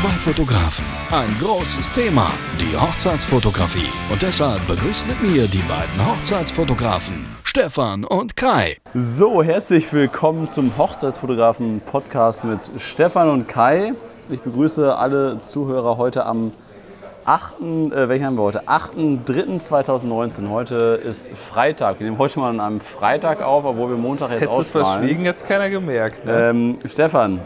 Zwei Fotografen, ein großes Thema, die Hochzeitsfotografie. Und deshalb begrüßt mit mir die beiden Hochzeitsfotografen, Stefan und Kai. So, herzlich willkommen zum Hochzeitsfotografen-Podcast mit Stefan und Kai. Ich begrüße alle Zuhörer heute am 8. Äh, welchen haben wir heute? 8.3.2019. Heute ist Freitag. Wir nehmen heute mal an einem Freitag auf, obwohl wir Montag jetzt Hättest es ausstrahlen. verschwiegen, jetzt keiner gemerkt. Ne? Ähm, Stefan,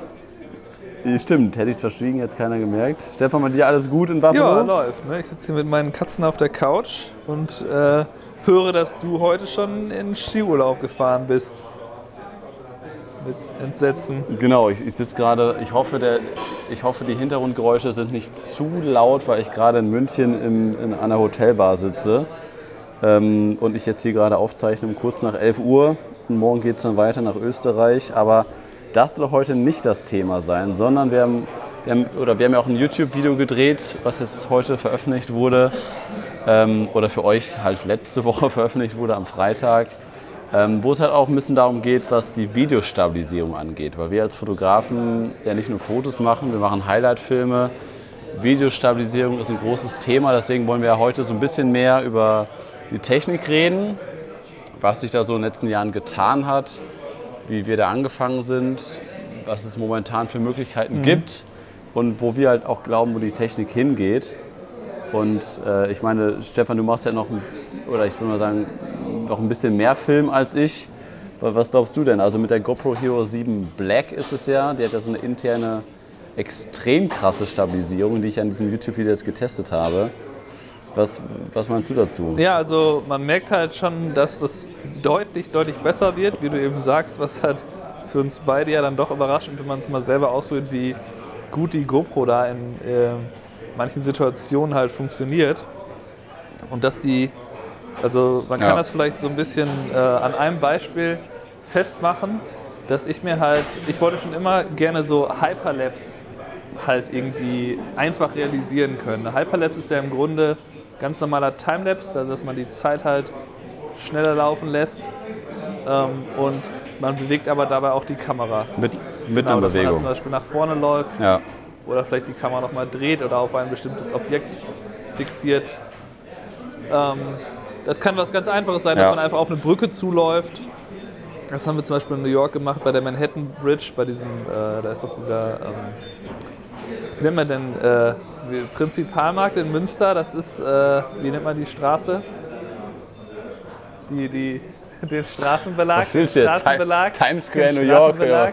stimmt, hätte ich es verschwiegen, jetzt keiner gemerkt. Stefan, bei dir alles gut in Buffalo? ja, läuft. Ne? Ich sitze hier mit meinen Katzen auf der Couch und äh, höre, dass du heute schon in Skiurlaub gefahren bist. Mit Entsetzen. Genau, ich, ich sitze gerade, ich hoffe, der, ich hoffe, die Hintergrundgeräusche sind nicht zu laut, weil ich gerade in München im, in einer Hotelbar sitze ähm, und ich jetzt hier gerade aufzeichne um kurz nach 11 Uhr. Und morgen geht es dann weiter nach Österreich, aber das soll heute nicht das Thema sein, sondern wir haben, wir haben, oder wir haben ja auch ein YouTube-Video gedreht, was jetzt heute veröffentlicht wurde ähm, oder für euch halt letzte Woche veröffentlicht wurde am Freitag ähm, wo es halt auch ein bisschen darum geht, was die Videostabilisierung angeht. Weil wir als Fotografen ja nicht nur Fotos machen, wir machen Highlight-Filme. Videostabilisierung ist ein großes Thema, deswegen wollen wir ja heute so ein bisschen mehr über die Technik reden, was sich da so in den letzten Jahren getan hat, wie wir da angefangen sind, was es momentan für Möglichkeiten gibt und wo wir halt auch glauben, wo die Technik hingeht. Und äh, ich meine, Stefan, du machst ja noch, ein- oder ich würde mal sagen, noch ein bisschen mehr Film als ich. Wa- Was glaubst du denn? Also mit der GoPro Hero 7 Black ist es ja, die hat ja so eine interne, extrem krasse Stabilisierung, die ich an diesem YouTube-Video jetzt getestet habe. Was, was meinst du dazu? Ja, also man merkt halt schon, dass das deutlich, deutlich besser wird, wie du eben sagst, was halt für uns beide ja dann doch überraschend, wenn man es mal selber ausprobiert, wie gut die GoPro da in äh, manchen Situationen halt funktioniert. Und dass die, also man kann Ja. das vielleicht so ein bisschen äh, an einem Beispiel festmachen, dass ich mir halt, ich wollte schon immer gerne so Hyperlapse halt irgendwie einfach realisieren können. Hyperlapse ist ja im Grunde ganz normaler Timelapse, also dass man die Zeit halt schneller laufen lässt ähm, und man bewegt aber dabei auch die Kamera. Mit, mit Genau, einer dass man halt Bewegung. zum Beispiel nach vorne läuft Ja. oder vielleicht die Kamera nochmal dreht oder auf ein bestimmtes Objekt fixiert. Ähm, das kann was ganz Einfaches sein, Ja. dass man einfach auf eine Brücke zuläuft. Das haben wir zum Beispiel in New York gemacht bei der Manhattan Bridge, bei diesem, äh, da ist doch dieser, ähm, wie nennt man denn, äh, Prinzipalmarkt in Münster, das ist, äh, wie nennt man die Straße? Die, die, den Straßenbelag. Was willst du jetzt? Straßenbelag. Times Square, New York, Straßenbelag.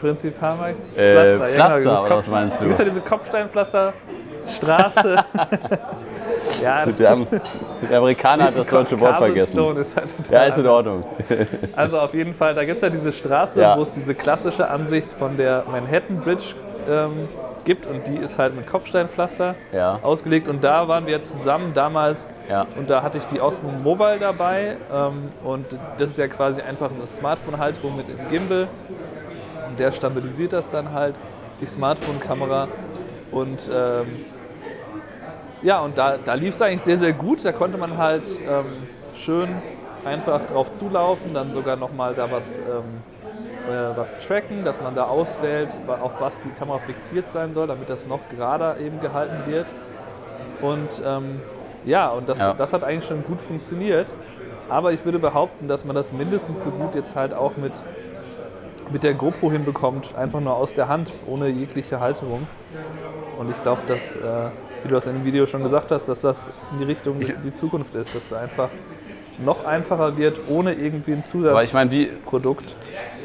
Prinzipalmarkt? Äh, genau, Pflaster, dieses oder was meinst du? Gibt ja diese Kopfsteinpflasterstraße. ja, Der, der Amerikaner hat das deutsche Wort vergessen. Ist halt Ja, ist in. Ordnung. Also auf jeden Fall, da gibt es ja diese Straße, Ja. wo es diese klassische Ansicht von der Manhattan Bridge ähm, gibt und die ist halt mit Kopfsteinpflaster Ja. ausgelegt und da waren wir zusammen damals Ja. und da hatte ich die Osmo Mobile dabei ähm, und das ist ja quasi einfach eine Smartphone-Halterung mit einem Gimbal und der stabilisiert das dann halt, die Smartphone-Kamera und ähm, ja, und da, da lief es eigentlich sehr, sehr gut. Da konnte man halt ähm, schön einfach drauf zulaufen, dann sogar nochmal da was, ähm, äh, was tracken, dass man da auswählt, auf was die Kamera fixiert sein soll, damit das noch gerader eben gehalten wird. Und ähm, ja, und das, Ja. das hat eigentlich schon gut funktioniert. Aber ich würde behaupten, dass man das mindestens so gut jetzt halt auch mit, mit der GoPro hinbekommt, einfach nur aus der Hand, ohne jegliche Halterung. Und ich glaube, dass, äh, wie du das in dem Video schon gesagt hast, dass das in die Richtung Ich- die Zukunft ist, dass es einfach noch einfacher wird, ohne irgendwie ein Aber ich meine, wie, Zusatzprodukt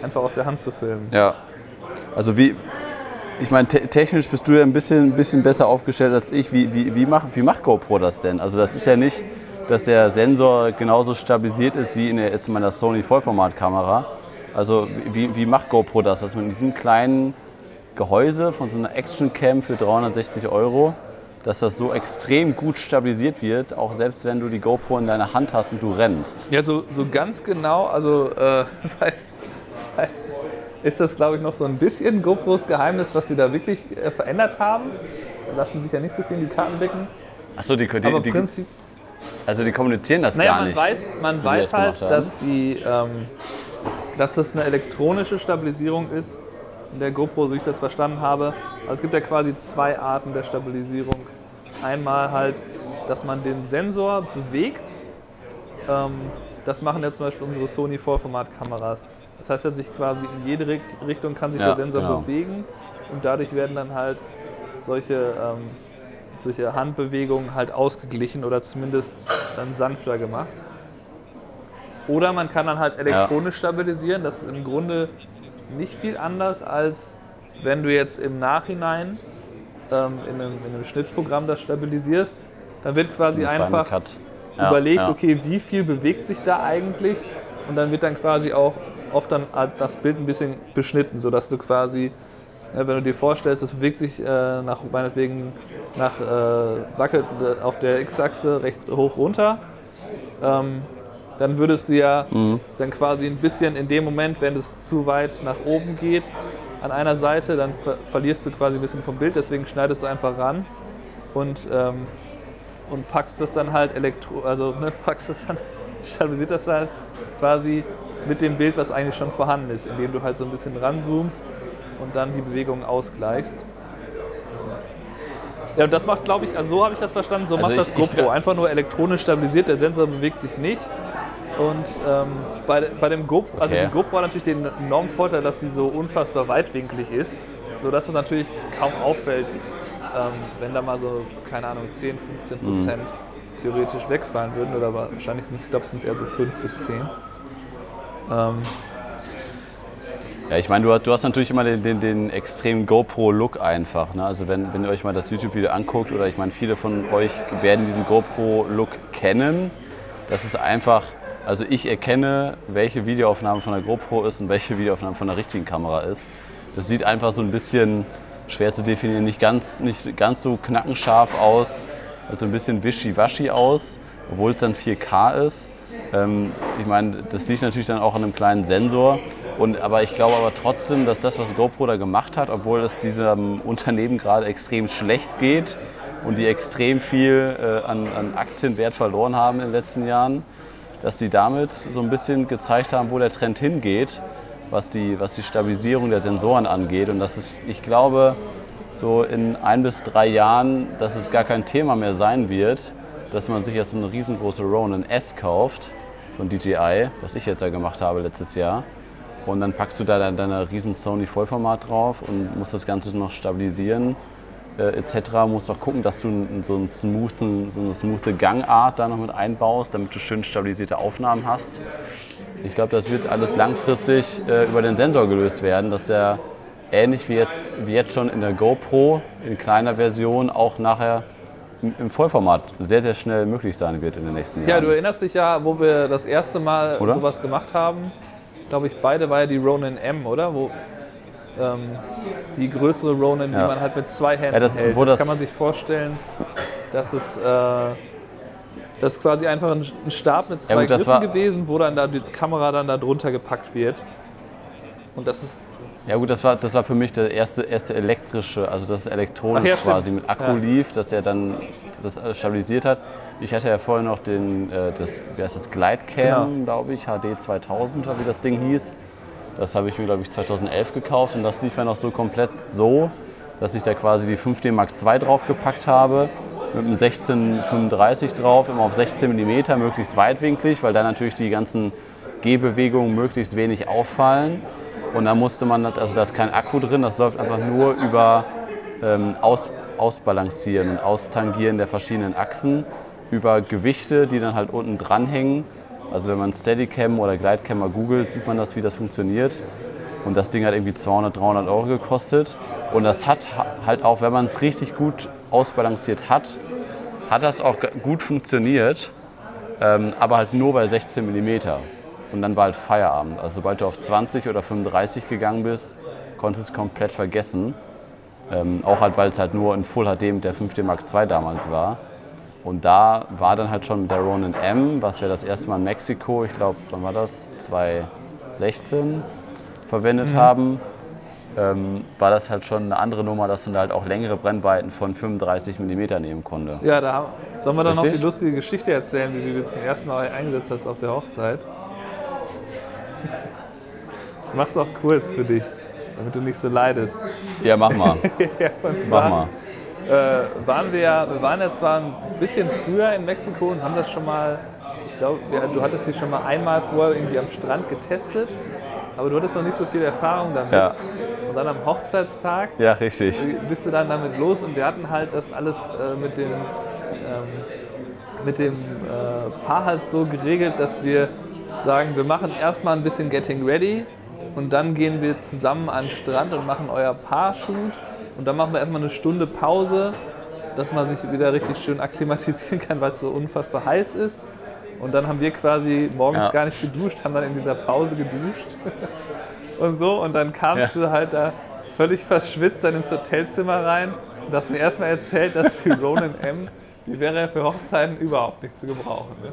einfach aus der Hand zu filmen. Ja. Also wie, ich meine, te technisch bist du ja ein bisschen, ein bisschen besser aufgestellt als ich. Wie, wie, wie, macht, wie macht GoPro das denn? Also das ist ja nicht, dass der Sensor genauso stabilisiert ist wie in der, jetzt in meiner Sony Vollformatkamera. Also wie, wie macht GoPro das, dass man in diesem kleinen Gehäuse von so einer Action Cam für 360 Euro, dass das so extrem gut stabilisiert wird, auch selbst wenn du die GoPro in deiner Hand hast und du rennst. Ja, so, so ganz genau, also äh, weiß, weiß, ist das, glaube ich, noch so ein bisschen GoPros Geheimnis, was sie da wirklich äh, verändert haben. Da lassen sich ja nicht so viel in die Karten blicken. Achso, die, Aber die, die, Prinzip, also die kommunizieren das naja, gar man nicht. weiß, man die weiß das halt, dass, die, ähm, dass das eine elektronische Stabilisierung ist in der GoPro, so ich das verstanden habe. Also es gibt ja quasi zwei Arten der Stabilisierung. Einmal halt, dass man den Sensor bewegt. Ähm, das machen ja zum Beispiel unsere Sony Vollformatkameras. Das heißt, dass sich quasi in jede Richtung kann sich Ja, der Sensor genau. bewegen und dadurch werden dann halt solche, ähm, solche Handbewegungen halt ausgeglichen oder zumindest dann sanfter gemacht. Oder man kann dann halt elektronisch stabilisieren. Das ist im Grunde nicht viel anders, als wenn du jetzt im Nachhinein ähm, in, einem, in einem Schnittprogramm das stabilisierst. Dann wird quasi einfach. Ja, überlegt, ja. okay, wie viel bewegt sich da eigentlich? Und dann wird dann quasi auch oft dann halt das Bild ein bisschen beschnitten, sodass du quasi, ja, wenn du dir vorstellst, es bewegt sich äh, nach meinetwegen nach äh, wackelt äh, auf der X-Achse rechts hoch runter, ähm, dann würdest du ja Mhm. dann quasi ein bisschen in dem Moment, wenn es zu weit nach oben geht, an einer Seite, dann ver verlierst du quasi ein bisschen vom Bild, deswegen schneidest du einfach ran und, ähm, und packst das dann halt elektro, also ne, packst das dann, stabilisiert das halt quasi mit dem Bild, was eigentlich schon vorhanden ist, indem du halt so ein bisschen ranzoomst und dann die Bewegung ausgleichst. Das macht- Ja, und das macht, glaube ich, also so habe ich das verstanden, so Also macht das ich- ich GoPro. Einfach nur elektronisch stabilisiert, der Sensor bewegt sich nicht. Und ähm, bei, bei dem GoPro, also Okay. die GoPro hat natürlich den enormen Vorteil, dass sie so unfassbar weitwinklig ist, sodass es natürlich kaum auffällt, ähm, wenn da mal so, keine Ahnung, 10, 15 Mhm. Prozent theoretisch wegfallen würden. Oder wahrscheinlich sind es, ich glaube, es sind eher so 5 bis 10. Ähm, Ja, ich meine, du, hast- du hast natürlich immer den, den, den extremen GoPro-Look einfach. Ne? Also wenn, wenn ihr euch mal das YouTube-Video anguckt, oder ich meine, viele von euch werden diesen GoPro-Look kennen. Das ist einfach, also ich erkenne, welche Videoaufnahme von der GoPro ist und welche Videoaufnahme von der richtigen Kamera ist. Das sieht einfach so ein bisschen schwer zu definieren, nicht ganz, nicht ganz so knackenscharf aus, also ein bisschen wischiwaschi aus, obwohl es dann 4K ist. Ähm, ich meine, das liegt natürlich dann auch an einem kleinen Sensor. Und, aber ich glaube aber trotzdem, dass das, was GoPro da gemacht hat, obwohl es diesem Unternehmen gerade extrem schlecht geht und die extrem viel äh, an, an Aktienwert verloren haben in den letzten Jahren, dass die damit so ein bisschen gezeigt haben, wo der Trend hingeht, was die, was die Stabilisierung der Sensoren angeht. Und dass es, ich glaube, so in ein bis drei Jahren, dass es gar kein Thema mehr sein wird, dass man sich jetzt so eine riesengroße Ronin S kauft von DJI, was ich jetzt ja gemacht habe letztes Jahr. Und dann packst du da dann deine riesen Sony Vollformat drauf und musst das Ganze noch stabilisieren äh, etc. Musst auch gucken, dass du so, einen smoothen, so eine smooth Gangart da noch mit einbaust, damit du schön stabilisierte Aufnahmen hast. Ich glaube, das wird alles langfristig äh, über den Sensor gelöst werden, dass der ähnlich wie jetzt, wie jetzt schon in der GoPro in kleiner Version auch nachher im, Vollformat sehr, sehr schnell möglich sein wird in den nächsten ja, Jahren. du erinnerst dich ja, wo wir das erste Mal Oder? sowas gemacht haben. Glaube ich, beide war ja die Ronin M, oder? Wo, ähm, die größere Ronin, die Ja. man halt mit zwei Händen Ja, das- hält. das, das- kann man sich vorstellen, dass es äh, das ist quasi einfach ein, Stab mit zwei gut, das Griffen gewesen, wo dann da die Kamera dann da drunter gepackt wird. Und das ist Ja gut, das war, das war für mich der erste, erste elektrische, also das elektronisch Ach ja, quasi mit Akku Ja. lief, dass er dann das alles stabilisiert hat. Ich hatte ja vorher noch den, äh, das, wie heißt das, Glidecam, Genau. glaube ich, HD 2000 oder wie das Ding hieß. Das habe ich mir, glaube ich, 2011 gekauft und das lief ja noch so komplett so, dass ich da quasi die 5D Mark II draufgepackt habe, mit einem 1635 drauf, immer auf 16 mm, möglichst weitwinklig, weil da natürlich die ganzen Gehbewegungen möglichst wenig auffallen. Und da musste man, also da ist kein Akku drin, das läuft einfach nur über ähm, Aus, Ausbalancieren und Austangieren der verschiedenen Achsen, über Gewichte, die dann halt unten dranhängen. Also wenn man Steadicam oder Glidecam mal googelt, sieht man das, wie das funktioniert. Und das Ding hat irgendwie 200, 300 Euro gekostet. Und das hat ha- halt auch, wenn man es richtig gut ausbalanciert hat, hat das auch gut funktioniert, ähm, aber halt nur bei 16 mm. Und dann war halt Feierabend. Also sobald du auf 20 oder 35 gegangen bist, konntest du es komplett vergessen. Ähm, auch halt, weil es halt nur in Full HD mit der 5D Mark II damals war. Und da war dann halt schon mit der Ronin M, was wir das erste Mal in Mexiko, ich glaube, wann war das? 2016 verwendet haben, ähm, war das halt schon eine andere Nummer, dass man da halt auch längere Brennweiten von 35 mm nehmen konnte. Ja, da sollen wir dann noch Richtig? die lustige Geschichte erzählen, wie du zum ersten Mal eingesetzt hast auf der Hochzeit? Ich mach's auch kurz für dich. damit du nicht so leidest. Ja, mach mal. ja, und Mach zwar mal. äh, waren wir ja, wir waren ja zwar ein bisschen früher in Mexiko und haben das schon mal, ich glaube, du hattest dich schon mal einmal vorher irgendwie am Strand getestet, aber du hattest noch nicht so viel Erfahrung damit. Ja. Und dann am Hochzeitstag Ja, richtig. bist du dann damit los und wir hatten halt das alles äh, mit dem, ähm, mit dem äh, Paar halt so geregelt, dass wir sagen, wir machen erstmal ein bisschen Getting Ready und dann gehen wir zusammen an den Strand und machen euer Paar-Shoot und dann machen wir erstmal eine Stunde Pause, dass man sich wieder richtig schön akklimatisieren kann, weil es so unfassbar heiß ist. Und dann haben wir quasi morgens Ja. gar nicht geduscht, haben dann in dieser Pause geduscht und so. Und dann kamst du halt da völlig verschwitzt dann ins Hotelzimmer rein und hast mir erstmal erzählt, dass die Ronin M, die wäre ja für Hochzeiten überhaupt nicht zu gebrauchen. Ne?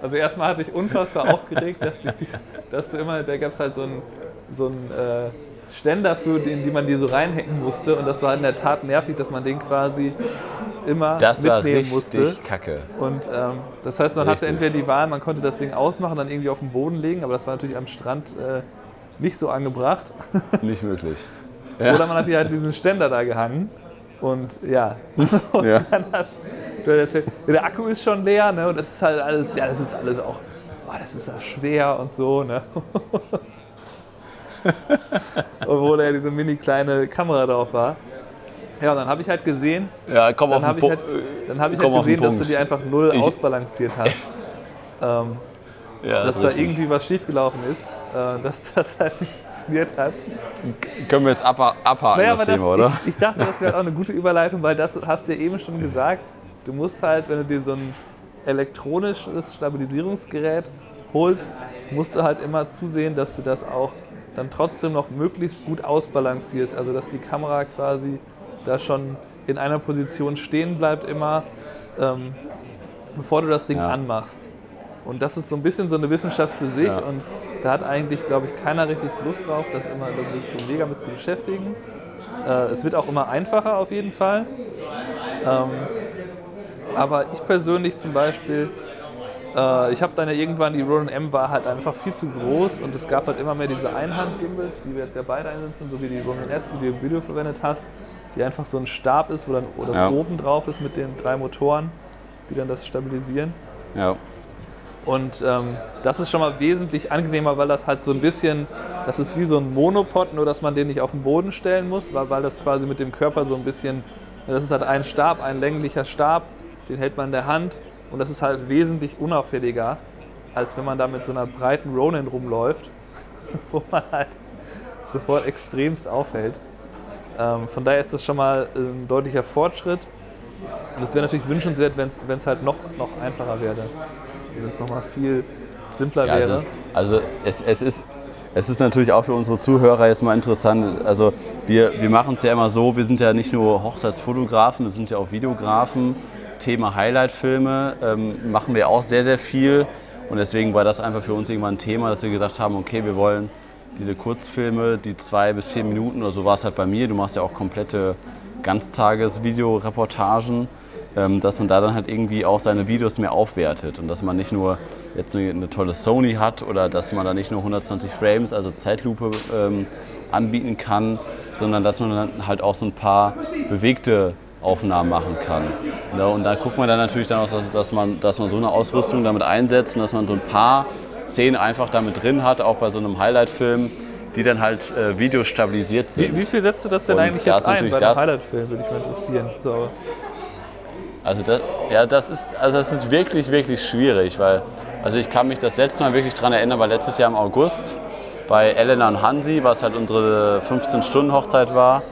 Also erstmal hatte ich unfassbar aufgeregt, dass, ich, dass du immer, da gab es halt so einen so einen, äh, Ständer, für den die man die so reinhängen musste. Und das war in der Tat nervig, dass man den quasi immer Das war mitnehmen richtig musste. kacke. Und ähm, das heißt, man hatte Richtig. entweder die Wahl, man konnte das Ding ausmachen, dann irgendwie auf den Boden legen, aber das war natürlich am Strand äh, nicht so angebracht. Nicht möglich. Ja. Oder man hat hier halt diesen Ständer da gehangen. Und ja, und Ja. dann hast du halt der Akku ist schon leer, ne? Und das ist halt alles, ja, das ist alles auch, oh, das ist ja schwer und so, ne? Obwohl da ja diese mini kleine Kamera drauf war. Ja, und dann habe ich halt gesehen, Ja, komm dann habe ich, halt, dann hab ich halt gesehen, dass du die einfach null Ich- ausbalanciert hast. ähm, ja, dass ist da irgendwie was schiefgelaufen ist, äh, dass das halt nicht funktioniert hat. Können wir jetzt abha abhaken, Naja, das das, Thema, oder? Ich, ich dachte, das wäre auch eine gute Überleitung, weil das hast du ja eben schon gesagt. Du musst halt, wenn du dir so ein elektronisches Stabilisierungsgerät holst, musst du halt immer zusehen, dass du das auch dann trotzdem noch möglichst gut ausbalancierst. Also dass die Kamera quasi da schon in einer Position stehen bleibt immer, ähm, bevor du das Ding Ja. anmachst. Und das ist so ein bisschen so eine Wissenschaft für sich Ja. und da hat eigentlich, glaube ich, keiner richtig Lust drauf, das immer sich so mega mit zu beschäftigen. Äh, es wird auch immer einfacher auf jeden Fall. Ähm, aber ich persönlich zum Beispiel, äh, ich habe dann ja irgendwann, die Ronin M war halt einfach viel zu groß und es gab halt immer mehr diese Einhand-Gimbals, die wir jetzt ja beide einsetzen, so wie die Ronin S, die du im Video verwendet hast, die einfach so ein Stab ist, wo dann wo das Ja. oben drauf ist mit den drei Motoren, die dann das stabilisieren. Ja. Und ähm, das ist schon mal wesentlich angenehmer, weil das halt so ein bisschen, das ist wie so ein Monopod, nur dass man den nicht auf den Boden stellen muss, weil, weil das quasi mit dem Körper so ein bisschen, das ist halt ein Stab, ein länglicher Stab, den hält man in der Hand und das ist halt wesentlich unauffälliger, als wenn man da mit so einer breiten Ronin rumläuft, wo man halt sofort extremst auffällt. Ähm, von daher ist das schon mal ein deutlicher Fortschritt. Und es wäre natürlich wünschenswert, wenn es halt noch, noch einfacher wäre. Wenn es nochmal viel simpler Ja, wäre. es ist, also es, es, ist, es ist natürlich auch für unsere Zuhörer jetzt mal interessant. Also wir, wir machen es ja immer so, wir sind ja nicht nur Hochzeitsfotografen, wir sind ja auch Videografen. Thema Highlight-Filme ähm, machen wir auch sehr, sehr viel. Und deswegen war das einfach für uns irgendwann ein Thema, dass wir gesagt haben, okay, wir wollen diese Kurzfilme, die zwei bis vier Minuten oder so war es halt bei mir. Du machst ja auch komplette Ganztages-Videoreportagen, ähm, dass man da dann halt irgendwie auch seine Videos mehr aufwertet und dass man nicht nur jetzt eine, eine tolle Sony hat oder dass man da nicht nur 120 Frames, also Zeitlupe ähm, anbieten kann, sondern dass man dann halt auch so ein paar bewegte Aufnahmen machen kann. Ja, und da guckt man dann natürlich dann auch, dass, man, dass man so eine Ausrüstung damit einsetzt und dass man so ein paar Szenen einfach damit drin hat, auch bei so einem Highlight-Film, die dann halt äh, videostabilisiert sind. Wie, wie viel setzt du das denn Und eigentlich jetzt ein bei einem Highlight-Film, würde mich mal interessieren. So. Also das, ja, das ist, also das ist wirklich, wirklich schwierig, weil also ich kann mich das letzte Mal wirklich daran erinnern, weil letztes Jahr im August bei Elena und Hansi, was halt unsere 15-Stunden-Hochzeit war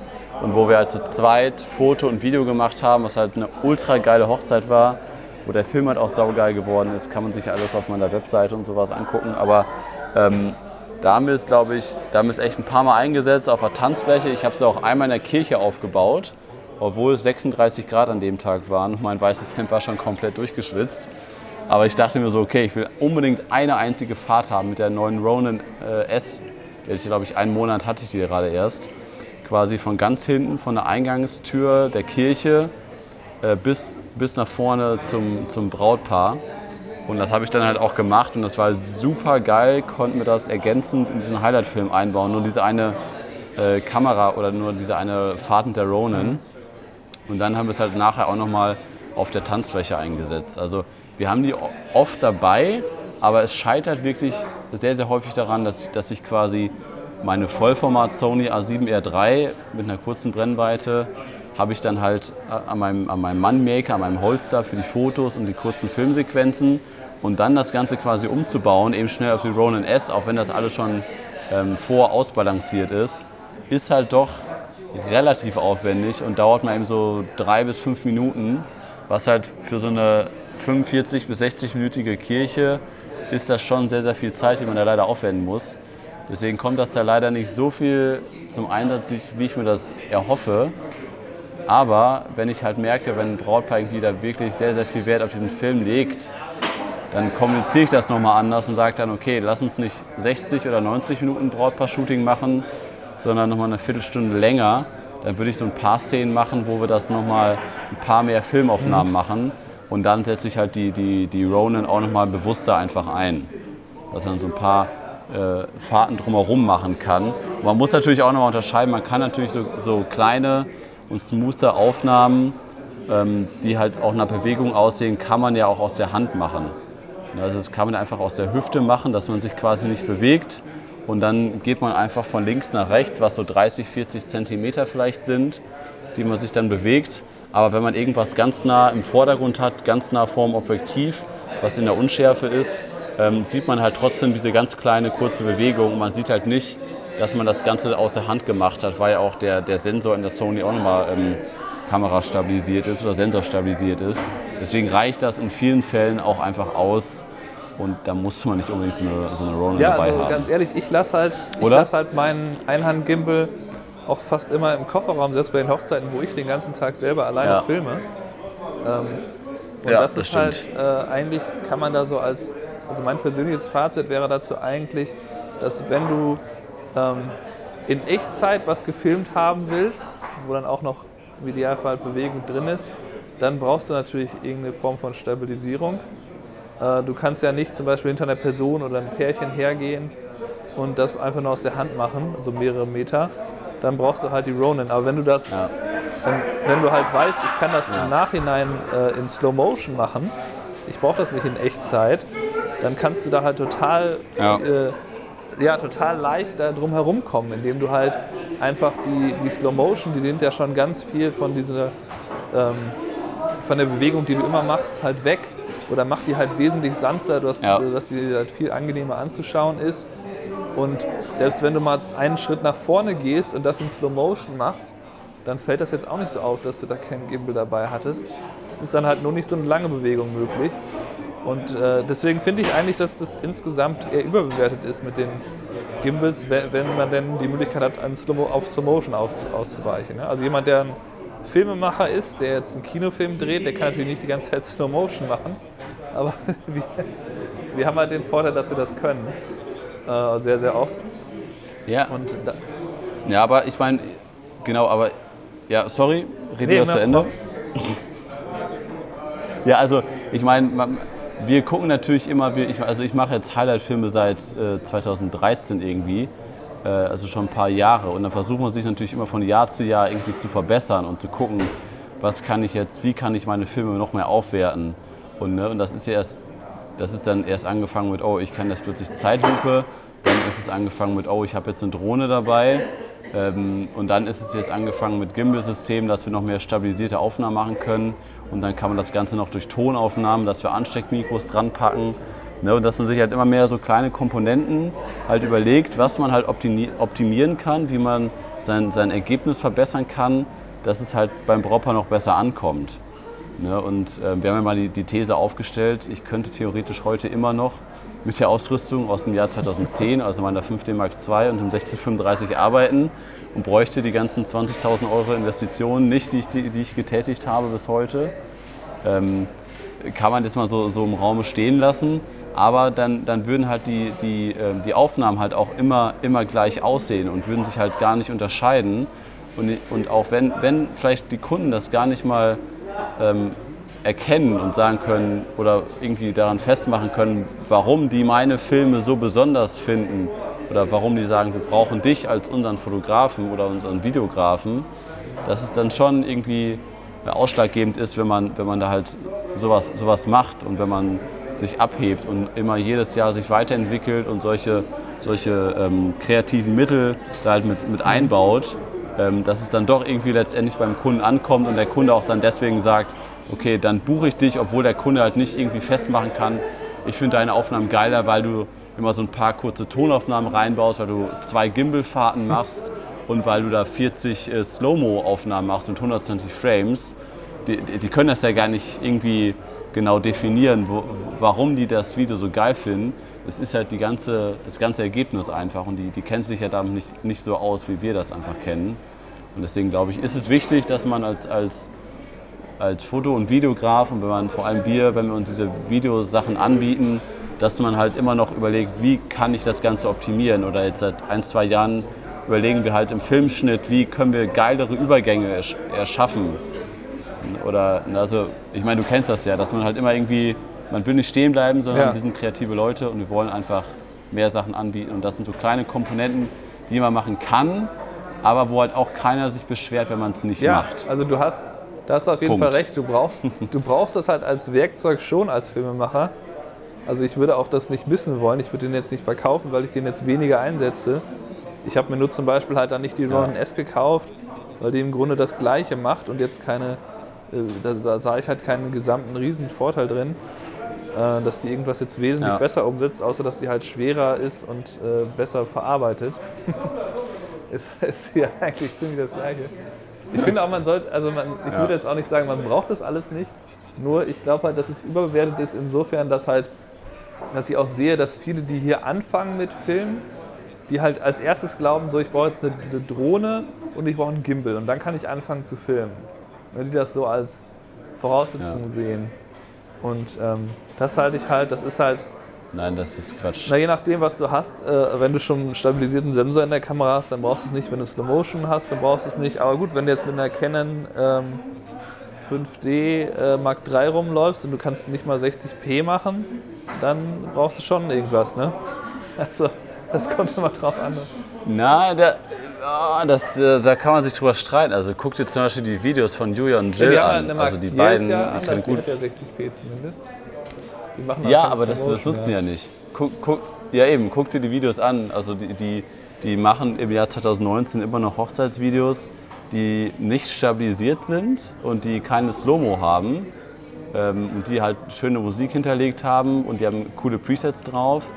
und wo wir halt zu zweit Foto und Video gemacht haben, was halt eine ultra geile Hochzeit war, wo der Film halt auch saugeil geworden ist, kann man sich alles auf meiner Webseite und sowas angucken, aber ähm, da haben wir es, glaube ich, da haben wir es echt ein paar Mal eingesetzt auf der Tanzfläche. Ich habe es auch einmal in der Kirche aufgebaut, obwohl es 36 Grad an dem Tag waren. Mein weißes Hemd war schon komplett durchgeschwitzt. Aber ich dachte mir so, okay, ich will unbedingt eine einzige Fahrt haben mit der neuen Ronin äh, S. Ich, glaube ich, einen Monat hatte ich die gerade erst. Quasi von ganz hinten, von der Eingangstür der Kirche äh, bis, bis nach vorne zum, zum Brautpaar. Und das habe ich dann halt auch gemacht und das war super geil, konnten wir das ergänzend in diesen Highlight-Film einbauen. Nur diese eine äh, Kamera oder nur diese eine Fahrt mit der Ronin. Und dann haben wir es halt nachher auch nochmal auf der Tanzfläche eingesetzt. Also wir haben die oft dabei, aber es scheitert wirklich sehr, sehr häufig daran, dass, dass ich quasi meine Vollformat Sony A7R3 mit einer kurzen Brennweite habe ich dann halt an meinem, an meinem Moneymaker, an meinem Holster für die Fotos und die kurzen Filmsequenzen und dann das Ganze quasi umzubauen, eben schnell auf die Ronin S, auch wenn das alles schon ähm, vorausbalanciert ist, ist halt doch relativ aufwendig und dauert mal eben so drei bis fünf Minuten, was halt für so eine 45 bis 60-minütige Kirche ist das schon sehr, sehr viel Zeit, die man da leider aufwenden muss. Deswegen kommt das da leider nicht so viel zum Einsatz, wie ich mir das erhoffe. Aber wenn ich halt merke, wenn ein Brautpaar irgendwie da wirklich sehr, sehr viel Wert auf diesen Film legt, dann kommuniziere ich das nochmal anders und sage dann, okay, lass uns nicht 60 oder 90 Minuten Brautpaar-Shooting machen, sondern nochmal eine Viertelstunde länger. Dann würde ich so ein paar Szenen machen, wo wir das nochmal ein paar mehr Filmaufnahmen mhm. machen. Und dann setze ich halt die, die, die Ronin auch nochmal bewusster einfach ein. Dass man so ein paar Fahrten drumherum machen kann. Man muss natürlich auch nochmal unterscheiden, man kann natürlich so, so kleine und smoother Aufnahmen, ähm, die halt auch nach Bewegung aussehen, kann man ja auch aus der Hand machen. Also das kann man einfach aus der Hüfte machen, dass man sich quasi nicht bewegt. Und dann geht man einfach von links nach rechts, was so 30, 40 Zentimeter vielleicht sind, die man sich dann bewegt. Aber wenn man irgendwas ganz nah im Vordergrund hat, ganz nah vorm Objektiv, was in der Unschärfe ist, ähm, sieht man halt trotzdem diese ganz kleine kurze Bewegung. Man sieht halt nicht, dass man das Ganze aus der Hand gemacht hat, weil ja auch der, der Sensor in der Sony auch nochmal ähm, Kamera stabilisiert ist oder Sensor stabilisiert ist. Deswegen reicht das in vielen Fällen auch einfach aus und da muss man nicht unbedingt so eine, so eine Ronin ja, dabei also haben. ganz ehrlich, ich lasse halt, lass halt meinen Einhand-Gimbal auch fast immer im Kofferraum, selbst bei den Hochzeiten, wo ich den ganzen Tag selber alleine ja. filme. Ähm, und ja, das, das ist stimmt. halt, äh, eigentlich kann man da so als, also mein persönliches Fazit wäre dazu eigentlich, dass wenn du ähm, in Echtzeit was gefilmt haben willst, wo dann auch noch im Idealfall Bewegung drin ist, dann brauchst du natürlich irgendeine Form von Stabilisierung. Äh, du kannst ja nicht zum Beispiel hinter einer Person oder einem Pärchen hergehen und das einfach nur aus der Hand machen, also mehrere Meter. Dann brauchst du halt die Ronin. Aber wenn du das, ja. wenn du halt weißt, ich kann das ja. im Nachhinein äh, in Slow Motion machen, ich brauche das nicht in Echtzeit, dann kannst du da halt total ja. Äh, ja, total leicht da drum herum kommen, indem du halt einfach die, die Slow Motion, die nimmt ja schon ganz viel von dieser ähm, von der Bewegung, die du immer machst, halt weg oder macht die halt wesentlich sanfter, dass, ja. dass die halt viel angenehmer anzuschauen ist. Und selbst wenn du mal einen Schritt nach vorne gehst und das in Slow Motion machst, dann fällt das jetzt auch nicht so auf, dass du da keinen Gimbal dabei hattest. Es ist dann halt nur nicht so eine lange Bewegung möglich. Und äh, deswegen finde ich eigentlich, dass das insgesamt eher überbewertet ist mit den Gimbals, wenn man denn die Möglichkeit hat, auf Slow Motion auszuweichen. Ne? Also jemand, der ein Filmemacher ist, der jetzt einen Kinofilm dreht, der kann natürlich nicht die ganze Zeit Slow Motion machen. Aber wir, wir haben halt den Vorteil, dass wir das können. Äh, sehr, sehr oft. Ja. Und ja, aber ich meine, genau, aber ja, sorry, rede nee, das zu Ende. ja, also ich meine, wir gucken natürlich immer, also ich mache jetzt Highlight-Filme seit äh, 2013 irgendwie, äh, also schon ein paar Jahre. Und dann versuchen wir sich natürlich immer von Jahr zu Jahr irgendwie zu verbessern und zu gucken, was kann ich jetzt, wie kann ich meine Filme noch mehr aufwerten. Und, ne, und das ist ja erst, das ist dann erst angefangen mit, oh, ich kann das plötzlich Zeitlupe. Dann ist es angefangen mit, oh, ich habe jetzt eine Drohne dabei. Ähm, und dann ist es jetzt angefangen mit Gimbal-System, dass wir noch mehr stabilisierte Aufnahmen machen können. Und dann kann man das Ganze noch durch Tonaufnahmen, dass wir Ansteckmikros dran packen. Ne, und dass man sich halt immer mehr so kleine Komponenten halt überlegt, was man halt optimieren kann, wie man sein, sein Ergebnis verbessern kann, dass es halt beim Brautpaar noch besser ankommt. Ne, und äh, wir haben ja mal die, die These aufgestellt, ich könnte theoretisch heute immer noch mit der Ausrüstung aus dem Jahr 2010, also meiner 5D Mark II und dem 1635 arbeiten und bräuchte die ganzen 20.000 Euro Investitionen nicht, die ich, die, die ich getätigt habe bis heute. Ähm, kann man das mal so, so im Raum stehen lassen, aber dann, dann würden halt die, die, äh, die Aufnahmen halt auch immer, immer gleich aussehen und würden sich halt gar nicht unterscheiden. Und, und auch wenn, wenn vielleicht die Kunden das gar nicht mal ähm, erkennen und sagen können oder irgendwie daran festmachen können, warum die meine Filme so besonders finden, oder warum die sagen, wir brauchen dich als unseren Fotografen oder unseren Videografen, dass es dann schon irgendwie ausschlaggebend ist, wenn man, wenn man da halt sowas, sowas macht und wenn man sich abhebt und immer jedes Jahr sich weiterentwickelt und solche, solche ähm, kreativen Mittel da halt mit, mit einbaut, ähm, dass es dann doch irgendwie letztendlich beim Kunden ankommt und der Kunde auch dann deswegen sagt, okay, dann buche ich dich, obwohl der Kunde halt nicht irgendwie festmachen kann, ich finde deine Aufnahmen geiler, weil du immer so ein paar kurze Tonaufnahmen reinbaust, weil du zwei Gimbal-Fahrten machst und weil du da 40 äh, Slow-Mo-Aufnahmen machst mit 120 Frames. Die, die, können das ja gar nicht irgendwie genau definieren, wo, warum die das Video so geil finden. Es ist halt die ganze, das ganze Ergebnis einfach und die, die kennen sich ja damit nicht, nicht so aus, wie wir das einfach kennen. Und deswegen glaube ich, ist es wichtig, dass man als, als, als Foto- und Videograf und wenn man vor allem wir, wenn wir uns diese Videosachen anbieten, dass man halt immer noch überlegt, wie kann ich das Ganze optimieren. Oder jetzt seit ein, zwei Jahren überlegen wir halt im Filmschnitt, wie können wir geilere Übergänge erschaffen. Oder, also, ich meine, du kennst das ja, dass man halt immer irgendwie, man will nicht stehen bleiben, sondern ja. wir sind kreative Leute und wir wollen einfach mehr Sachen anbieten. Und das sind so kleine Komponenten, die man machen kann, aber wo halt auch keiner sich beschwert, wenn man es nicht ja, macht. Also du hast, da hast du auf jeden Punkt. Fall recht. Du brauchst, du brauchst das halt als Werkzeug schon als Filmemacher. Also ich würde auch das nicht missen wollen. Ich würde den jetzt nicht verkaufen, weil ich den jetzt weniger einsetze. Ich habe mir nur zum Beispiel halt dann nicht die Ronin S gekauft, weil die im Grunde das Gleiche macht und jetzt keine, äh, da sah ich halt keinen gesamten riesen Vorteil drin, äh, dass die irgendwas jetzt wesentlich ja. besser umsetzt, außer dass die halt schwerer ist und äh, besser verarbeitet. ist, ist ja eigentlich ziemlich das Gleiche. Ich finde auch, man sollte, also man, ich ja. würde jetzt auch nicht sagen, man braucht das alles nicht. Nur ich glaube halt, dass es überbewertet ist insofern, dass halt dass ich auch sehe, dass viele, die hier anfangen mit Filmen, die halt als erstes glauben, so ich brauche jetzt eine, eine Drohne und ich brauche einen Gimbal und dann kann ich anfangen zu filmen. Wenn die das so als Voraussetzung ja. sehen. Und ähm, das halte ich halt, das ist halt. Nein, das ist Quatsch. Na, je nachdem, was du hast, äh, wenn du schon einen stabilisierten Sensor in der Kamera hast, dann brauchst du es nicht. Wenn du Slow Motion hast, dann brauchst du es nicht. Aber gut, wenn du jetzt mit einer Canon ähm, 5D äh, Mark III rumläufst und du kannst nicht mal 60p machen, dann brauchst du schon irgendwas, ne? Also, das kommt immer drauf an. Na, da, oh, das, äh, da kann man sich drüber streiten. Also guck dir zum Beispiel die Videos von Julia und Jill ja, an. Also die beiden, ja die können gut. Ja 60p zumindest. Ja, aber das, das nutzen ja. ja nicht. Guck, guck, ja eben, guck dir die Videos an. Also die, die, die machen im Jahr 2019 immer noch Hochzeitsvideos, die nicht stabilisiert sind und die keine Slow-Mo haben ähm, und die halt schöne Musik hinterlegt haben und die haben coole Presets drauf.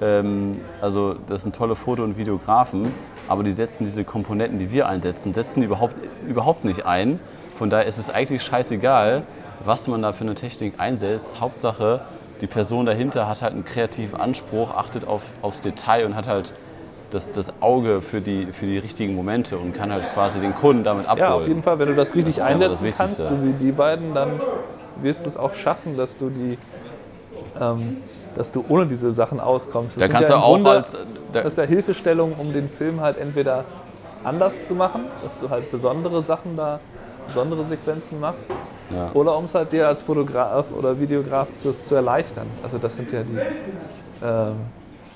Ähm, also das sind tolle Foto- und Videografen, aber die setzen diese Komponenten, die wir einsetzen, setzen die überhaupt, überhaupt nicht ein. Von daher ist es eigentlich scheißegal, was man da für eine Technik einsetzt. Hauptsache, die Person dahinter hat halt einen kreativen Anspruch, achtet auf, aufs Detail und hat halt das, das Auge für die, für die richtigen Momente und kann halt quasi den Kunden damit abholen. Ja, auf jeden Fall, wenn du das richtig das einsetzen kannst, so wie die beiden, dann wirst du es auch schaffen, dass du die, ähm, dass du ohne diese Sachen auskommst. Das da kannst ja du auch Grunde, als, da das ist ja Hilfestellung, um den Film halt entweder anders zu machen, dass du halt besondere Sachen da, besondere Sequenzen machst, ja. oder um es halt dir als Fotograf oder Videograf zu, zu erleichtern. Also das sind ja die, ähm,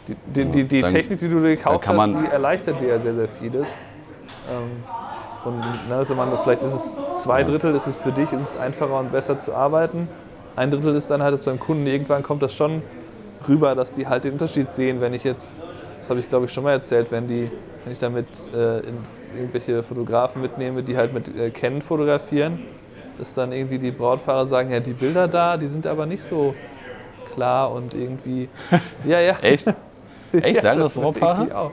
die, die, die, die dann, Technik, die du dir gekauft hast, die erleichtert dir ja sehr, sehr vieles. Ähm, und ne, also man, vielleicht ist es zwei Drittel, ist es für dich ist es einfacher und besser zu arbeiten. Ein Drittel ist dann halt, dass beim Kunden irgendwann kommt das schon rüber, dass die halt den Unterschied sehen, wenn ich jetzt, das habe ich glaube ich schon mal erzählt, wenn die, wenn ich damit äh, irgendwelche Fotografen mitnehme, die halt mit äh, Canon fotografieren, dass dann irgendwie die Brautpaare sagen, ja die Bilder da, die sind aber nicht so klar und irgendwie, ja ja. Echt? Echt? Ja, sagen das, das Brautpaare? Auch.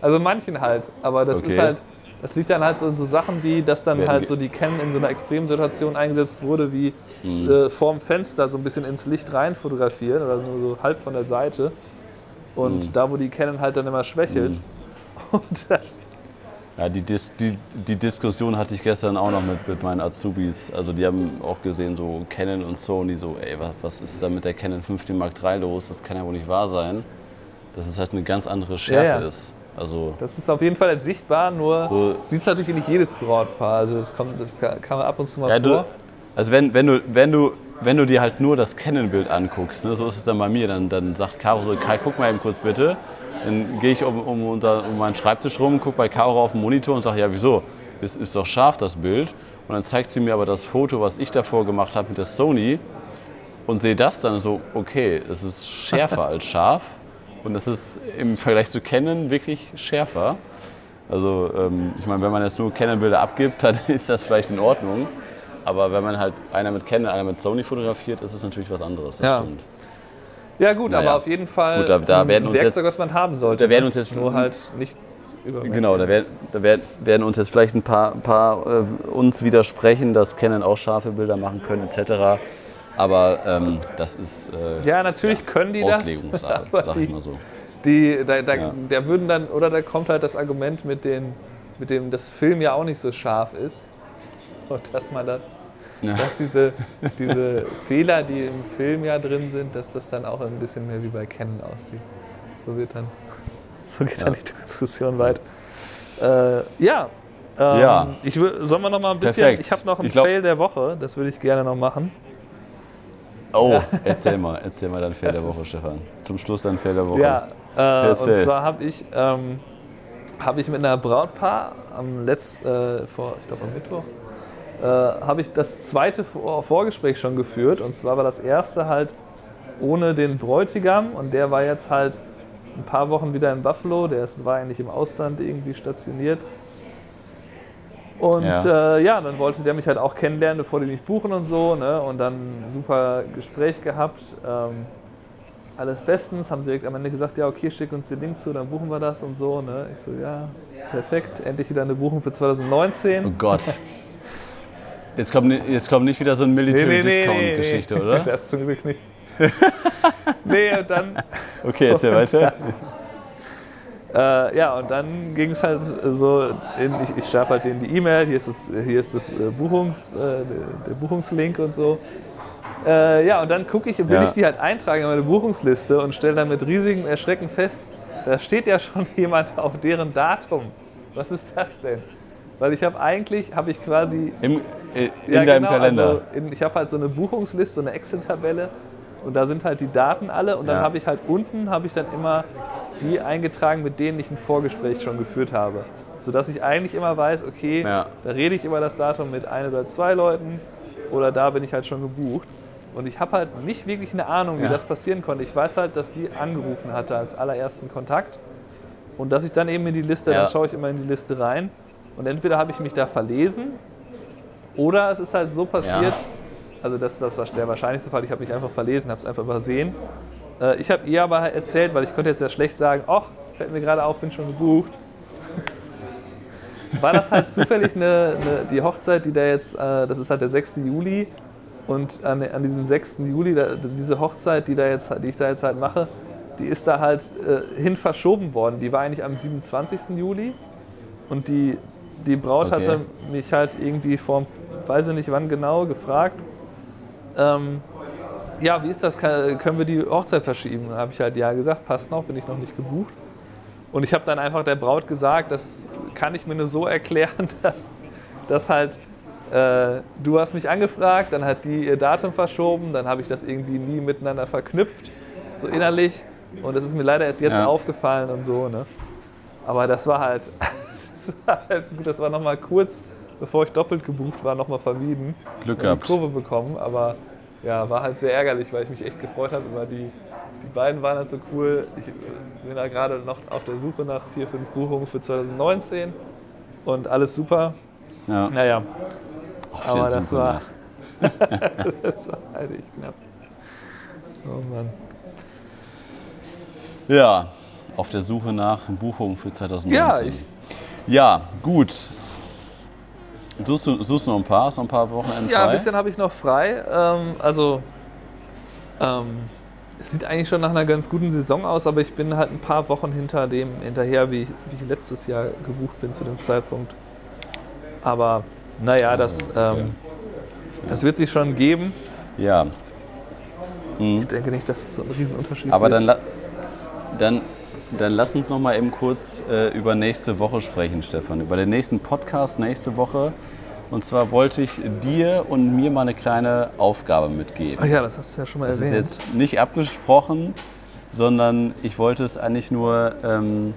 Also manchen halt, aber das okay. ist halt, das liegt dann halt so, so Sachen wie, dass dann halt so die Canon in so einer Extremsituation eingesetzt wurde, wie mhm. äh, vorm Fenster so ein bisschen ins Licht rein fotografieren oder nur so halb von der Seite. Und mhm. da, wo die Canon halt dann immer schwächelt. Mhm. Und das ja, die, Dis die, die, Diskussion hatte ich gestern auch noch mit, mit meinen Azubis. Also die haben auch gesehen, so Canon und Sony, so, ey, was, was ist da mit der Canon 5D Mark III los? Das kann ja wohl nicht wahr sein. Dass es halt eine ganz andere Schärfe ja, ja. ist. Also das ist auf jeden Fall jetzt sichtbar, nur so sieht es natürlich nicht jedes Brautpaar. Also das, kommt, das kann man ab und zu mal ja, vor. Du, also wenn, wenn, du, wenn, du, wenn du dir halt nur das Canon-Bild anguckst, ne, so ist es dann bei mir, dann, dann sagt Caro so, Kai, guck mal eben kurz bitte. Dann gehe ich um, um, unter, um meinen Schreibtisch rum, gucke bei Caro auf den Monitor und sage, ja wieso, es ist doch scharf das Bild. Und dann zeigt sie mir aber das Foto, was ich davor gemacht habe mit der Sony und sehe das dann so, okay, es ist schärfer als scharf und es ist im Vergleich zu Canon wirklich schärfer. Also ähm, ich meine, wenn man jetzt nur Canon-Bilder abgibt, dann ist das vielleicht in Ordnung. Aber wenn man halt einer mit Canon, einer mit Sony fotografiert, ist es natürlich was anderes. Das Ja. stimmt. Ja gut, Naja. aber auf jeden Fall Gut, da- da ein werden uns Werkzeug, jetzt- was man haben sollte. da werden uns jetzt- nur halt nichts über. Genau, da, werden, da werden, werden uns jetzt vielleicht ein paar, paar äh, uns widersprechen, dass Canon auch scharfe Bilder machen können etc. Aber ähm, das ist äh, Ja, natürlich können die das. Auslegungssache, sag ich mal so. Die, da, da, Ja. der würden dann, oder da kommt halt das Argument mit, den, mit dem, dass Film ja auch nicht so scharf ist. Und dass man da, Ja. dass diese, diese Fehler, die im Film ja drin sind, dass das dann auch ein bisschen mehr wie bei Canon aussieht. So wird dann, so geht dann Ja. die Diskussion weiter. Äh, ja. Ähm, Ja. Ich, sollen wir noch mal ein bisschen, Perfekt. ich habe noch einen glaub- Fail der Woche, das würde ich gerne noch machen. Oh, erzähl mal, erzähl mal dein Fail der Woche, Stefan. Zum Schluss dein Fail der Woche. Ja, äh, und zwar habe ich, ähm, hab ich mit einer Brautpaar am letzten, äh, vor, ich glaube am Mittwoch, äh, habe ich das zweite Vor Vorgespräch schon geführt. Und zwar war das erste halt ohne den Bräutigam und der war jetzt halt ein paar Wochen wieder in Buffalo. Der ist, war eigentlich im Ausland irgendwie stationiert. Und Ja. Äh, ja, dann wollte der mich halt auch kennenlernen, bevor die mich buchen und so. Ne? Und dann super Gespräch gehabt. Ähm, alles bestens, haben sie direkt am Ende gesagt, ja okay, schick uns den Link zu, dann buchen wir das und so. Ne? Ich so, ja, perfekt, endlich wieder eine Buchung für 2019. Oh Gott. Jetzt kommt, jetzt kommt nicht wieder so eine Military Discount Geschichte, oder? Das zum Glück nicht. nee, und dann, Okay, erzähl weiter. äh, ja, und dann ging es halt so, in, ich, ich schreibe halt denen die E-Mail, hier ist das, hier ist das äh, Buchungs, äh, der Buchungslink und so. Äh, ja, und dann gucke ich, will Ja. ich die halt eintragen in meine Buchungsliste und stelle dann mit riesigem Erschrecken fest, da steht ja schon jemand auf deren Datum. Was ist das denn? Weil ich habe eigentlich, habe ich quasi Im, in Ja, deinem genau, Kalender. Also in, ich habe halt so eine Buchungsliste, so eine Excel-Tabelle und da sind halt die Daten alle und dann Ja. habe ich halt unten habe ich dann immer die eingetragen, mit denen ich ein Vorgespräch schon geführt habe, sodass ich eigentlich immer weiß, okay, Ja. da rede ich über das Datum mit ein oder zwei Leuten oder da bin ich halt schon gebucht. Und ich habe halt nicht wirklich eine Ahnung, wie Ja. das passieren konnte. Ich weiß halt, dass die angerufen hatte als allerersten Kontakt und dass ich dann eben in die Liste, Ja. dann schaue ich immer in die Liste rein und entweder habe ich mich da verlesen oder es ist halt so passiert, Ja. also das ist das, was der wahrscheinlichste Fall, ich habe mich einfach verlesen, habe es einfach übersehen. Äh, Ich habe ihr aber erzählt, weil ich konnte jetzt ja schlecht sagen, ach, fällt mir gerade auf, bin schon gebucht. War das halt zufällig eine, eine, die Hochzeit, die da jetzt, äh, das ist halt der 6. Juli und an, an diesem 6. Juli, da, diese Hochzeit, die, da jetzt, die ich da jetzt halt mache, die ist da halt äh, hin verschoben worden. Die war eigentlich am 27. Juli und die, die Braut Okay. hatte mich halt irgendwie vor, weiß ich nicht wann genau, gefragt, ähm, ja, wie ist das, können wir die Hochzeit verschieben? Da habe ich halt ja gesagt, passt noch, bin ich noch nicht gebucht. Und ich habe dann einfach der Braut gesagt, das kann ich mir nur so erklären, dass, dass halt äh, du hast mich angefragt, dann hat die ihr Datum verschoben, dann habe ich das irgendwie nie miteinander verknüpft, so innerlich. Und das ist mir leider erst jetzt Ja. aufgefallen und so. Ne? Aber das war halt, das war halt gut, das war nochmal kurz, bevor ich doppelt gebucht war, nochmal vermieden. Glück gehabt. die Kurve bekommen, aber ja, war halt sehr ärgerlich, weil ich mich echt gefreut habe über die. Die beiden waren halt so cool. Ich bin da gerade noch auf der Suche nach vier, fünf Buchungen für 2019 und alles super. Ja. Naja, Auf aber das war, das war halt echt knapp. Oh Mann. Ja, auf der Suche nach Buchungen für 2019. Ja, ich, Ja, gut. Suchst du, suchst du noch ein paar? Hast du noch ein paar Wochenenden ja, frei? ein bisschen habe ich noch frei. Ähm, also, ähm, es sieht eigentlich schon nach einer ganz guten Saison aus, aber ich bin halt ein paar Wochen hinter dem hinterher, wie ich, wie ich letztes Jahr gebucht bin zu dem Zeitpunkt. Aber naja, das, ähm, das wird sich schon geben. Ja, Ich denke nicht, dass es so ein Riesenunterschied aber wird. dann, dann, dann lass uns noch mal eben kurz äh, über nächste Woche sprechen, Stefan. Über den nächsten Podcast nächste Woche. Und zwar wollte ich dir und mir mal eine kleine Aufgabe mitgeben. Ach ja, das hast du ja schon mal Das ist erwähnt. jetzt nicht abgesprochen, sondern ich wollte es eigentlich nur, ähm,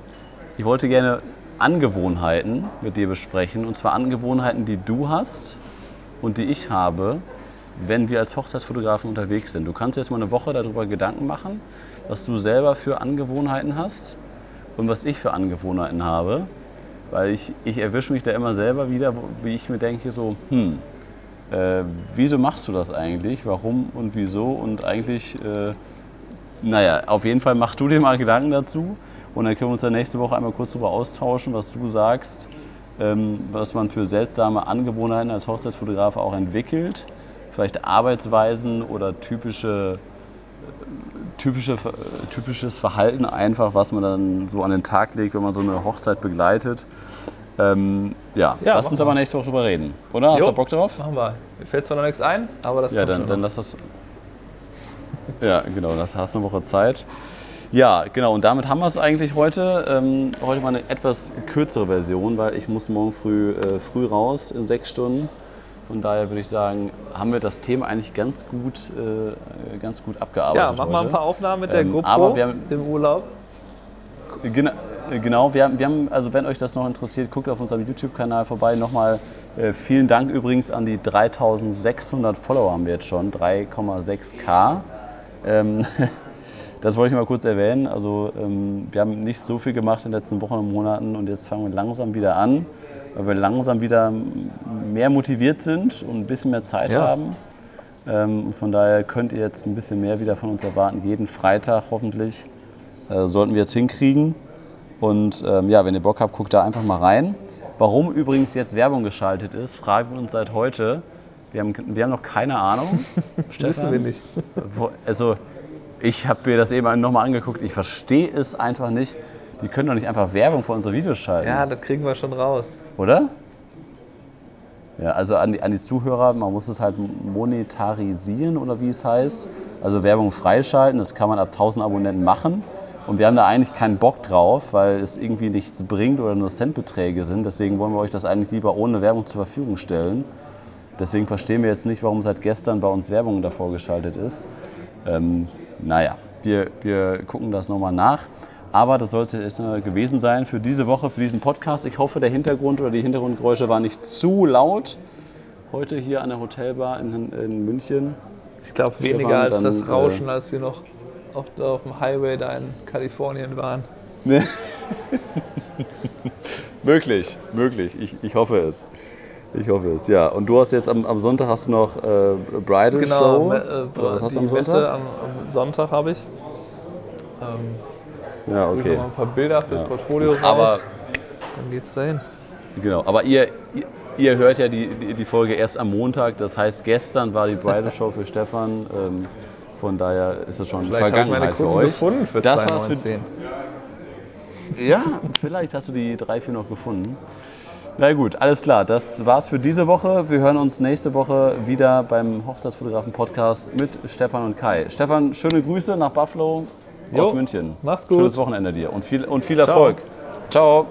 ich wollte gerne Angewohnheiten mit dir besprechen. Und zwar Angewohnheiten, die du hast und die ich habe, wenn wir als Hochzeitsfotografen unterwegs sind. Du kannst jetzt mal eine Woche darüber Gedanken machen, was du selber für Angewohnheiten hast und was ich für Angewohnheiten habe. Weil ich, ich erwische mich da immer selber wieder, wie ich mir denke, so, hm, äh, wieso machst du das eigentlich? Warum und wieso? Und eigentlich, äh, naja, auf jeden Fall mach du dir mal Gedanken dazu. Und dann können wir uns dann nächste Woche einmal kurz darüber austauschen, was du sagst, ähm, was man für seltsame Angewohnheiten als Hochzeitsfotograf auch entwickelt. Vielleicht Arbeitsweisen oder typische, typische, typisches Verhalten einfach, was man dann so an den Tag legt, wenn man so eine Hochzeit begleitet. Ähm, ja, Ja, lass uns wir. aber nächste Woche drüber reden. Oder? Hast Jo. du Bock drauf? Machen wir. Mir fällt zwar noch nichts ein, aber das Ja, dann, dann lass das. Ja, genau, das hast du eine Woche Zeit. Ja, genau, und damit haben wir es eigentlich heute. Ähm, heute mal eine etwas kürzere Version, weil ich muss morgen früh, äh, früh raus in sechs Stunden. Von daher würde ich sagen, haben wir das Thema eigentlich ganz gut, äh, ganz gut abgearbeitet. Ja, mach mal ein heute. paar Aufnahmen mit der Ähm, GoPro aber wir haben- im Urlaub. Gena- äh, Genau, wir haben, wir haben, also wenn euch das noch interessiert, guckt auf unserem YouTube-Kanal vorbei. Nochmal äh, vielen Dank übrigens an die 3600 Follower haben wir jetzt schon, 3,6k. Ähm, das wollte ich mal kurz erwähnen. Also ähm, wir haben nicht so viel gemacht in den letzten Wochen und Monaten und jetzt fangen wir langsam wieder an, weil wir langsam wieder mehr motiviert sind und ein bisschen mehr Zeit Ja. haben. Ähm, von daher könnt ihr jetzt ein bisschen mehr wieder von uns erwarten, jeden Freitag hoffentlich äh, sollten wir jetzt hinkriegen. Und ähm, ja, wenn ihr Bock habt, guckt da einfach mal rein. Warum übrigens jetzt Werbung geschaltet ist, fragen wir uns seit heute. Wir haben, wir haben noch keine Ahnung. Wissen wir nicht. Also, ich habe mir das eben nochmal angeguckt. Ich verstehe es einfach nicht. Die können doch nicht einfach Werbung für unsere Videos schalten, Ja, das kriegen wir schon raus. oder? Ja, also an die, an die Zuhörer, man muss es halt monetarisieren oder wie es heißt. Also Werbung freischalten, das kann man ab 1000 Abonnenten machen. Und wir haben da eigentlich keinen Bock drauf, weil es irgendwie nichts bringt oder nur Centbeträge sind. Deswegen wollen wir euch das eigentlich lieber ohne Werbung zur Verfügung stellen. Deswegen verstehen wir jetzt nicht, warum seit gestern bei uns Werbung davor geschaltet ist. Ähm, naja, wir, wir gucken das nochmal nach. Aber das soll es jetzt erstmal gewesen sein für diese Woche, für diesen Podcast. Ich hoffe, der Hintergrund oder die Hintergrundgeräusche waren nicht zu laut. Heute hier an der Hotelbar in, in München. Ich glaube, weniger als dann, das äh, Rauschen, als wir noch auf, auf dem Highway da in Kalifornien waren. Möglich, möglich. Ich, ich hoffe es. Ich hoffe es, ja. Und du hast jetzt am, am Sonntag hast du noch äh, Bridal Genau, Show. me- äh, was hast die du am Messe Sonntag? am, am Sonntag habe ich. Ähm, Ja, okay. okay. noch ein paar Bilder fürs Ja. Portfolio raus. Aber dann geht's dahin. Genau, aber ihr, ihr, ihr hört ja die, die, die Folge erst am Montag. Das heißt, gestern war die Bridal Show für Stefan. Ähm, von daher ist es schon Vielleicht ich Vergangenheit für Kunden euch. gefunden für Das war's für- 2019. Ja, vielleicht hast du die drei, vier noch gefunden. Na gut, alles klar. Das war's für diese Woche. Wir hören uns nächste Woche wieder beim Hochzeitsfotografen-Podcast mit Stefan und Kai. Stefan, schöne Grüße nach Buffalo Jo, aus München. mach's gut. Schönes Wochenende dir und viel, und viel Erfolg. Ciao.